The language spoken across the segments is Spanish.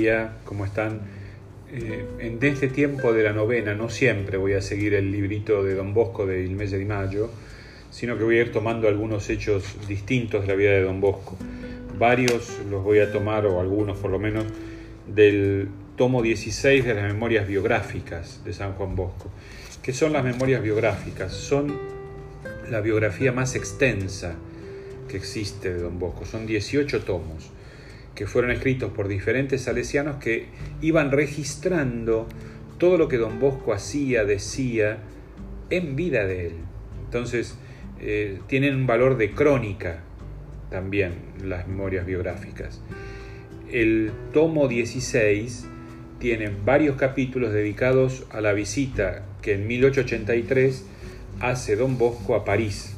día, ¿cómo están? Eh, en este tiempo de la novena no siempre voy a seguir el librito de Don Bosco del mes de mayo, sino que voy a ir tomando algunos hechos distintos de la vida de Don Bosco. Varios los voy a tomar, o algunos por lo menos, del tomo 16 de las memorias biográficas de San Juan Bosco. ¿Qué son las memorias biográficas? Son la biografía más extensa que existe de Don Bosco. Son 18 tomos que fueron escritos por diferentes salesianos que iban registrando todo lo que don Bosco hacía, decía, en vida de él. Entonces, eh, tienen un valor de crónica también las memorias biográficas. El tomo 16 tiene varios capítulos dedicados a la visita que en 1883 hace don Bosco a París.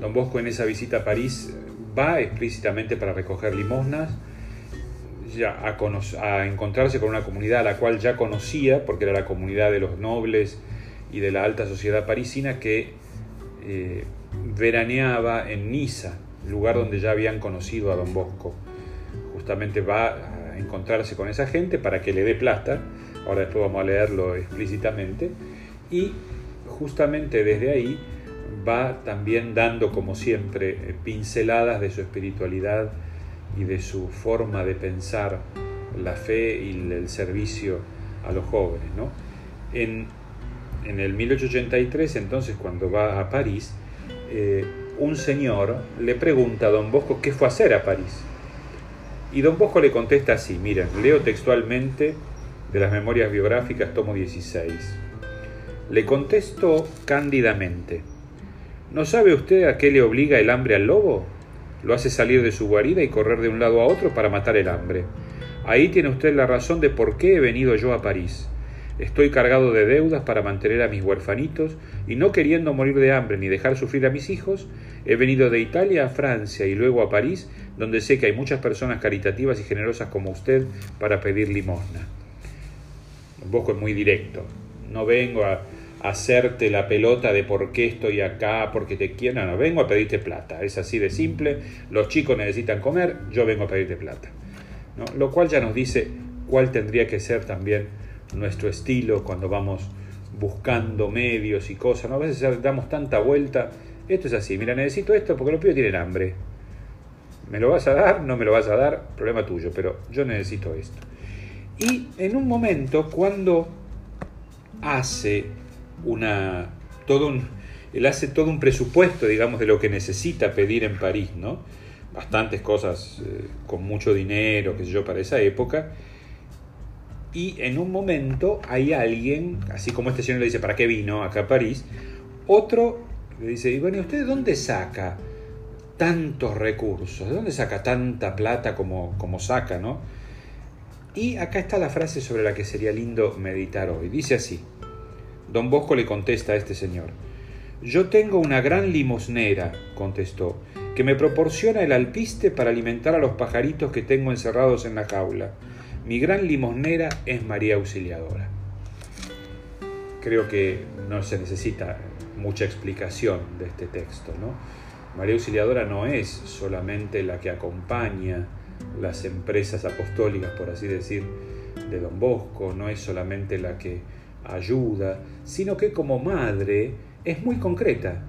Don Bosco en esa visita a París va explícitamente para recoger limosnas, a, encontrarse con una comunidad a la cual ya conocía, porque era la comunidad de los nobles y de la alta sociedad parisina que eh, veraneaba en Niza, lugar donde ya habían conocido a don Bosco. Justamente va a encontrarse con esa gente para que le dé plata, ahora después vamos a leerlo explícitamente, y justamente desde ahí va también dando, como siempre, pinceladas de su espiritualidad, y de su forma de pensar la fe y el servicio a los jóvenes. ¿no? En, en el 1883, entonces, cuando va a París, eh, un señor le pregunta a don Bosco qué fue a hacer a París. Y don Bosco le contesta así, miren, leo textualmente de las memorias biográficas, tomo 16. Le contesto cándidamente, ¿no sabe usted a qué le obliga el hambre al lobo? Lo hace salir de su guarida y correr de un lado a otro para matar el hambre. Ahí tiene usted la razón de por qué he venido yo a París. Estoy cargado de deudas para mantener a mis huerfanitos y no queriendo morir de hambre ni dejar sufrir a mis hijos, he venido de Italia a Francia y luego a París, donde sé que hay muchas personas caritativas y generosas como usted para pedir limosna. Poco es muy directo. No vengo a, hacerte la pelota de por qué estoy acá, porque te quiero. No, no, vengo a pedirte plata. Es así de simple. Los chicos necesitan comer, yo vengo a pedirte plata. Lo cual ya nos dice cuál tendría que ser también nuestro estilo cuando vamos buscando medios y cosas. ¿no? A veces damos tanta vuelta. Esto es así. Mira, necesito esto porque los pibes tienen hambre. ¿Me lo vas a dar? No me lo vas a dar. Problema tuyo. Pero yo necesito esto. Y en un momento, cuando hace una, todo un, él hace todo un presupuesto, digamos, de lo que necesita pedir en París, ¿no? Bastantes cosas eh, con mucho dinero, qué sé yo, para esa época. Y en un momento hay alguien, así como este señor le dice, ¿para qué vino acá a París? Otro le dice, y bueno, ¿y usted dónde saca tantos recursos? ¿De dónde saca tanta plata como, como saca, no? Y acá está la frase sobre la que sería lindo meditar hoy. Dice así, Don Bosco le contesta a este señor. Yo tengo una gran limosnera, contestó, que me proporciona el alpiste para alimentar a los pajaritos que tengo encerrados en la jaula. Mi gran limosnera es María Auxiliadora. Creo que no se necesita mucha explicación de este texto, ¿no? María Auxiliadora no es solamente la que acompaña las empresas apostólicas, por así decir, de Don Bosco, no es solamente la que ayuda, sino que como madre es muy concreta.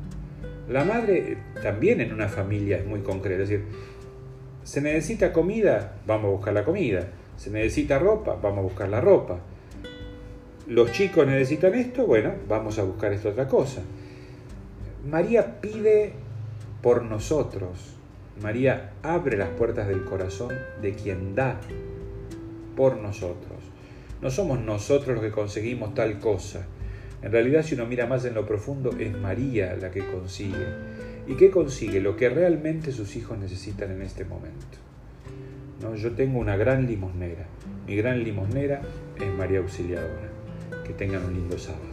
La madre también en una familia es muy concreta, es decir, se necesita comida, vamos a buscar la comida, se necesita ropa, vamos a buscar la ropa. Los chicos necesitan esto, bueno, vamos a buscar esta otra cosa. María pide por nosotros. María abre las puertas del corazón de quien da por nosotros. No somos nosotros los que conseguimos tal cosa. En realidad, si uno mira más en lo profundo, es María la que consigue. ¿Y qué consigue? Lo que realmente sus hijos necesitan en este momento. ¿No? Yo tengo una gran limosnera. Mi gran limosnera es María Auxiliadora. Que tengan un lindo sábado.